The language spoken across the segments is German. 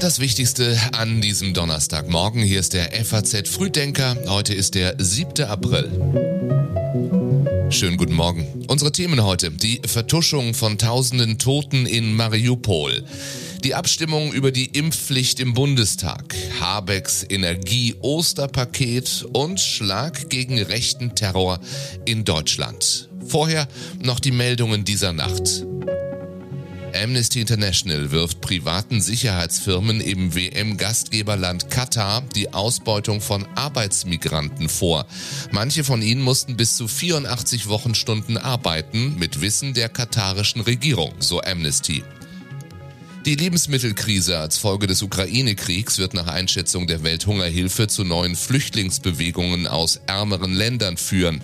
Das Wichtigste an diesem Donnerstagmorgen. Hier ist der FAZ Frühdenker. Heute ist der 7. April. Schönen guten Morgen. Unsere Themen heute. Die Vertuschung von tausenden Toten in Mariupol. Die Abstimmung über die Impfpflicht im Bundestag. Habecks Energie-Osterpaket und Schlag gegen rechten Terror in Deutschland. Vorher noch die Meldungen dieser Nacht. Amnesty International wirft privaten Sicherheitsfirmen im WM-Gastgeberland Katar die Ausbeutung von Arbeitsmigranten vor. Manche von ihnen mussten bis zu 84 Wochenstunden arbeiten, mit Wissen der katarischen Regierung, so Amnesty. Die Lebensmittelkrise als Folge des Ukraine-Kriegs wird nach Einschätzung der Welthungerhilfe zu neuen Flüchtlingsbewegungen aus ärmeren Ländern führen.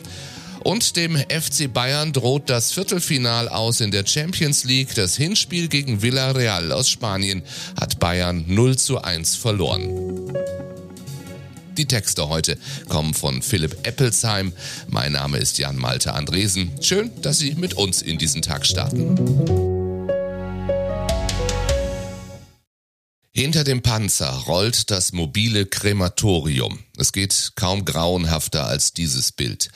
Und dem FC Bayern droht das Viertelfinal aus in der Champions League. Das Hinspiel gegen Villarreal aus Spanien hat Bayern 0 zu 1 verloren. Die Texte heute kommen von Philipp Eppelsheim. Mein Name ist Jan Malte Andresen. Schön, dass Sie mit uns in diesen Tag starten. Hinter dem Panzer rollt das mobile Krematorium. Es geht kaum grauenhafter als dieses Bild.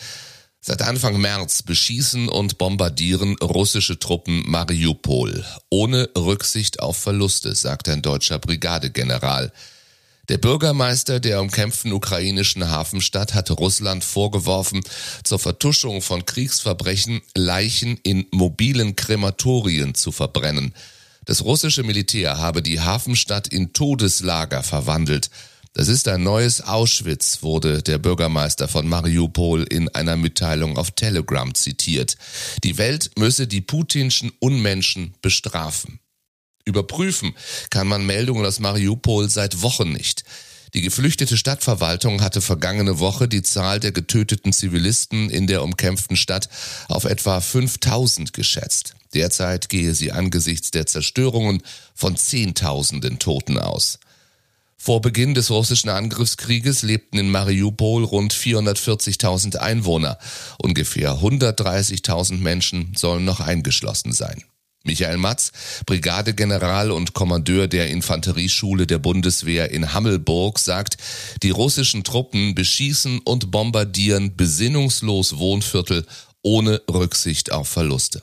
Seit Anfang März beschießen und bombardieren russische Truppen Mariupol, ohne Rücksicht auf Verluste, sagt ein deutscher Brigadegeneral. Der Bürgermeister der umkämpften ukrainischen Hafenstadt hatte Russland vorgeworfen, zur Vertuschung von Kriegsverbrechen Leichen in mobilen Krematorien zu verbrennen. Das russische Militär habe die Hafenstadt in Todeslager verwandelt. Das ist ein neues Auschwitz, wurde der Bürgermeister von Mariupol in einer Mitteilung auf Telegram zitiert. Die Welt müsse die putinschen Unmenschen bestrafen. Überprüfen kann man Meldungen aus Mariupol seit Wochen nicht. Die geflüchtete Stadtverwaltung hatte vergangene Woche die Zahl der getöteten Zivilisten in der umkämpften Stadt auf etwa 5000 geschätzt. Derzeit gehe sie angesichts der Zerstörungen von Zehntausenden Toten aus. Vor Beginn des russischen Angriffskrieges lebten in Mariupol rund 440.000 Einwohner. Ungefähr 130.000 Menschen sollen noch eingeschlossen sein. Michael Matz, Brigadegeneral und Kommandeur der Infanterieschule der Bundeswehr in Hammelburg, sagt, die russischen Truppen beschießen und bombardieren besinnungslos Wohnviertel ohne Rücksicht auf Verluste.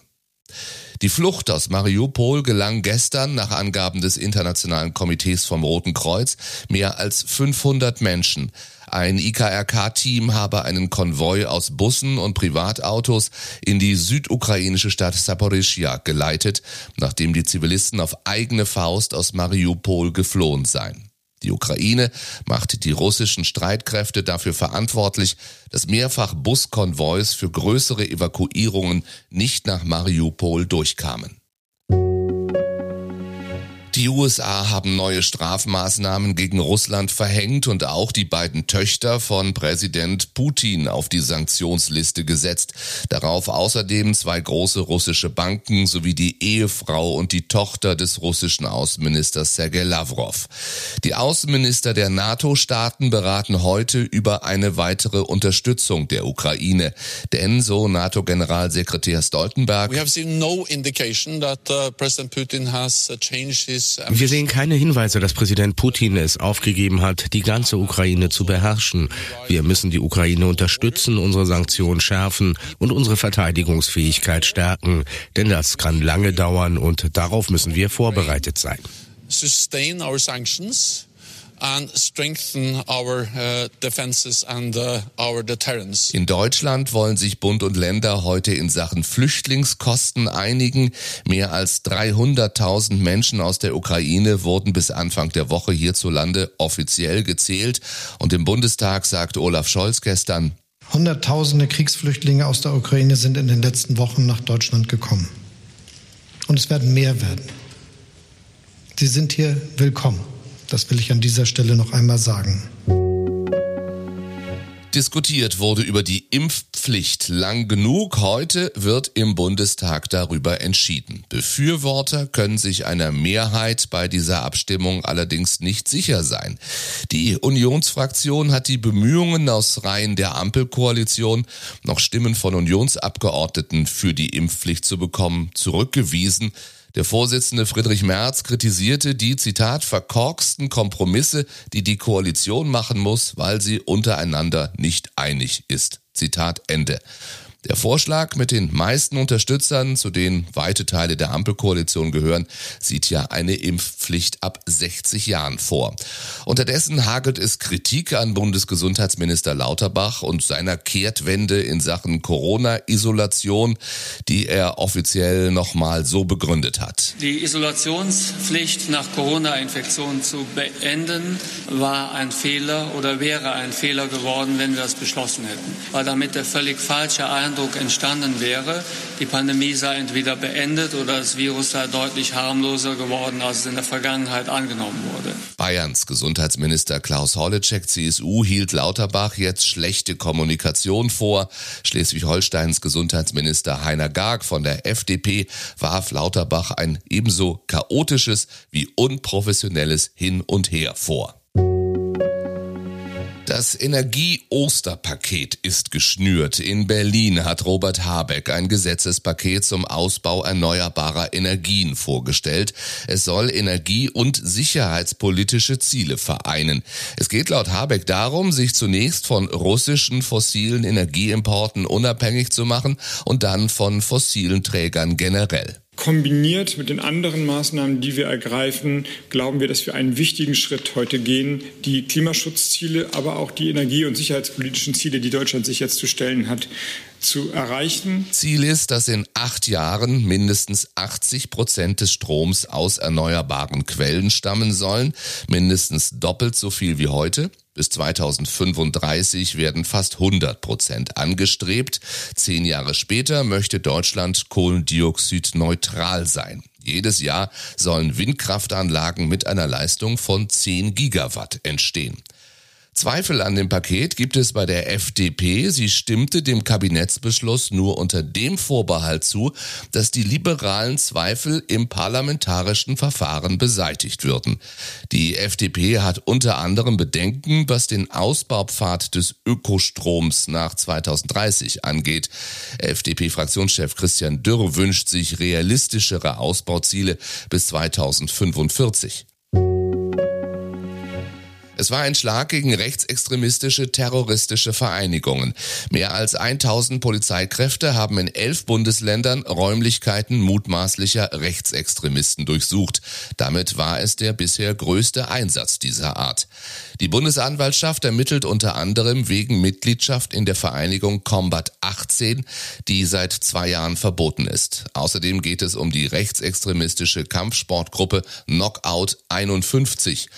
Die Flucht aus Mariupol gelang gestern nach Angaben des Internationalen Komitees vom Roten Kreuz mehr als 500 Menschen. Ein IKRK-Team habe einen Konvoi aus Bussen und Privatautos in die südukrainische Stadt Saporischia geleitet, nachdem die Zivilisten auf eigene Faust aus Mariupol geflohen seien. Die Ukraine macht die russischen Streitkräfte dafür verantwortlich, dass mehrfach Buskonvois für größere Evakuierungen nicht nach Mariupol durchkamen. Die USA haben neue Strafmaßnahmen gegen Russland verhängt und auch die beiden Töchter von Präsident Putin auf die Sanktionsliste gesetzt. Darauf außerdem zwei große russische Banken sowie die Ehefrau und die Tochter des russischen Außenministers Sergei Lavrov. Die Außenminister der NATO-Staaten beraten heute über eine weitere Unterstützung der Ukraine. Denn, so NATO-Generalsekretär Stoltenberg, We have seen no indication that uh, President Putin has uh, changed his wir sehen keine Hinweise, dass Präsident Putin es aufgegeben hat, die ganze Ukraine zu beherrschen. Wir müssen die Ukraine unterstützen, unsere Sanktionen schärfen und unsere Verteidigungsfähigkeit stärken. Denn das kann lange dauern und darauf müssen wir vorbereitet sein. Sustain our sanctions and strengthen our uh, defenses and uh, our deterrence. In Deutschland wollen sich Bund und Länder heute in Sachen Flüchtlingskosten einigen. Mehr als 300.000 Menschen aus der Ukraine wurden bis Anfang der Woche hierzulande offiziell gezählt und im Bundestag sagt Olaf Scholz gestern, Hunderttausende Kriegsflüchtlinge aus der Ukraine sind in den letzten Wochen nach Deutschland gekommen. Und es werden mehr werden. Sie sind hier willkommen. Das will ich an dieser Stelle noch einmal sagen. Diskutiert wurde über die Impfpflicht lang genug. Heute wird im Bundestag darüber entschieden. Befürworter können sich einer Mehrheit bei dieser Abstimmung allerdings nicht sicher sein. Die Unionsfraktion hat die Bemühungen aus Reihen der Ampelkoalition, noch Stimmen von Unionsabgeordneten für die Impfpflicht zu bekommen, zurückgewiesen. Der Vorsitzende Friedrich Merz kritisierte die, Zitat, verkorksten Kompromisse, die die Koalition machen muss, weil sie untereinander nicht einig ist. Zitat Ende. Der Vorschlag mit den meisten Unterstützern, zu denen weite Teile der Ampelkoalition gehören, sieht ja eine Impfpflicht ab 60 Jahren vor. Unterdessen hagelt es Kritik an Bundesgesundheitsminister Lauterbach und seiner Kehrtwende in Sachen Corona-Isolation, die er offiziell nochmal so begründet hat. Die Isolationspflicht nach Corona-Infektion zu beenden war ein Fehler oder wäre ein Fehler geworden, wenn wir das beschlossen hätten, weil damit der völlig falsche Eindruck Eindruck entstanden wäre, die Pandemie sei entweder beendet oder das Virus sei deutlich harmloser geworden, als es in der Vergangenheit angenommen wurde. Bayerns Gesundheitsminister Klaus Holleczek, CSU, hielt Lauterbach jetzt schlechte Kommunikation vor. Schleswig-Holsteins Gesundheitsminister Heiner Garg von der FDP warf Lauterbach ein ebenso chaotisches wie unprofessionelles Hin und Her vor. Das Energie-Osterpaket ist geschnürt. In Berlin hat Robert Habeck ein Gesetzespaket zum Ausbau erneuerbarer Energien vorgestellt. Es soll energie- und sicherheitspolitische Ziele vereinen. Es geht laut Habeck darum, sich zunächst von russischen fossilen Energieimporten unabhängig zu machen und dann von fossilen Trägern generell. Kombiniert mit den anderen Maßnahmen, die wir ergreifen, glauben wir, dass wir einen wichtigen Schritt heute gehen, die Klimaschutzziele, aber auch die energie- und sicherheitspolitischen Ziele, die Deutschland sich jetzt zu stellen hat, zu erreichen. Ziel ist, dass in acht Jahren mindestens 80 Prozent des Stroms aus erneuerbaren Quellen stammen sollen, mindestens doppelt so viel wie heute. Bis 2035 werden fast 100 Prozent angestrebt. Zehn Jahre später möchte Deutschland kohlendioxidneutral sein. Jedes Jahr sollen Windkraftanlagen mit einer Leistung von 10 Gigawatt entstehen. Zweifel an dem Paket gibt es bei der FDP. Sie stimmte dem Kabinettsbeschluss nur unter dem Vorbehalt zu, dass die liberalen Zweifel im parlamentarischen Verfahren beseitigt würden. Die FDP hat unter anderem Bedenken, was den Ausbaupfad des Ökostroms nach 2030 angeht. FDP-Fraktionschef Christian Dürr wünscht sich realistischere Ausbauziele bis 2045. Es war ein Schlag gegen rechtsextremistische, terroristische Vereinigungen. Mehr als 1000 Polizeikräfte haben in elf Bundesländern Räumlichkeiten mutmaßlicher Rechtsextremisten durchsucht. Damit war es der bisher größte Einsatz dieser Art. Die Bundesanwaltschaft ermittelt unter anderem wegen Mitgliedschaft in der Vereinigung Combat 18, die seit zwei Jahren verboten ist. Außerdem geht es um die rechtsextremistische Kampfsportgruppe Knockout 51.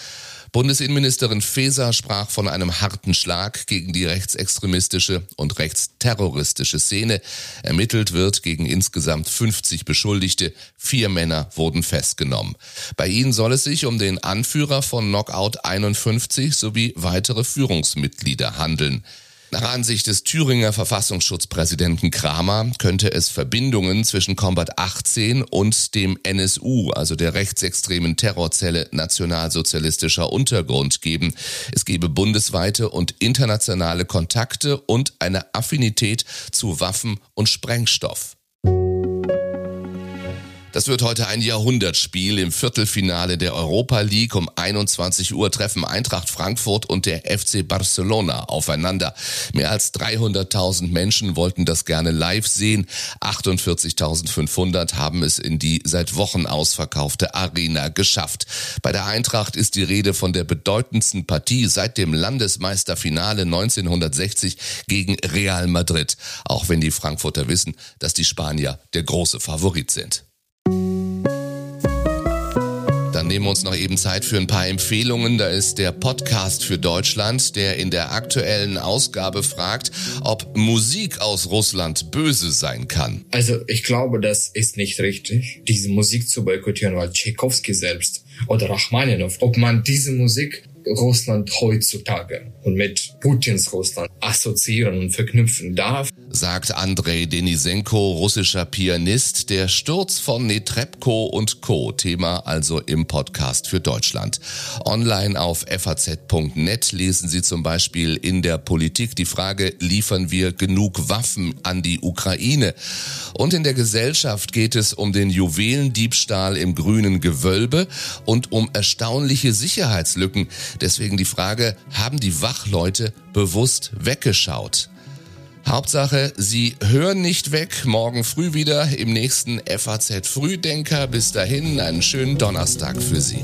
Bundesinnenministerin Faeser sprach von einem harten Schlag gegen die rechtsextremistische und rechtsterroristische Szene. Ermittelt wird gegen insgesamt 50 Beschuldigte. Vier Männer wurden festgenommen. Bei ihnen soll es sich um den Anführer von Knockout 51 sowie weitere Führungsmitglieder handeln. Nach Ansicht des Thüringer Verfassungsschutzpräsidenten Kramer könnte es Verbindungen zwischen Combat 18 und dem NSU, also der rechtsextremen Terrorzelle Nationalsozialistischer Untergrund geben. Es gebe bundesweite und internationale Kontakte und eine Affinität zu Waffen und Sprengstoff. Das wird heute ein Jahrhundertspiel im Viertelfinale der Europa League. Um 21 Uhr treffen Eintracht Frankfurt und der FC Barcelona aufeinander. Mehr als 300.000 Menschen wollten das gerne live sehen. 48.500 haben es in die seit Wochen ausverkaufte Arena geschafft. Bei der Eintracht ist die Rede von der bedeutendsten Partie seit dem Landesmeisterfinale 1960 gegen Real Madrid. Auch wenn die Frankfurter wissen, dass die Spanier der große Favorit sind. Dann nehmen wir uns noch eben Zeit für ein paar Empfehlungen. Da ist der Podcast für Deutschland, der in der aktuellen Ausgabe fragt, ob Musik aus Russland böse sein kann. Also ich glaube, das ist nicht richtig, diese Musik zu boykottieren, weil Tchaikovsky selbst oder Rachmaninow, ob man diese Musik Russland heutzutage und mit Putins Russland assoziieren und verknüpfen darf. Sagt Andrei Denisenko, russischer Pianist, der Sturz von Netrebko und Co. Thema also im Podcast für Deutschland. Online auf faz.net lesen Sie zum Beispiel in der Politik die Frage, liefern wir genug Waffen an die Ukraine? Und in der Gesellschaft geht es um den Juwelendiebstahl im grünen Gewölbe und um erstaunliche Sicherheitslücken. Deswegen die Frage, haben die Wachleute bewusst weggeschaut? Hauptsache, Sie hören nicht weg. Morgen früh wieder im nächsten FAZ Frühdenker. Bis dahin einen schönen Donnerstag für Sie.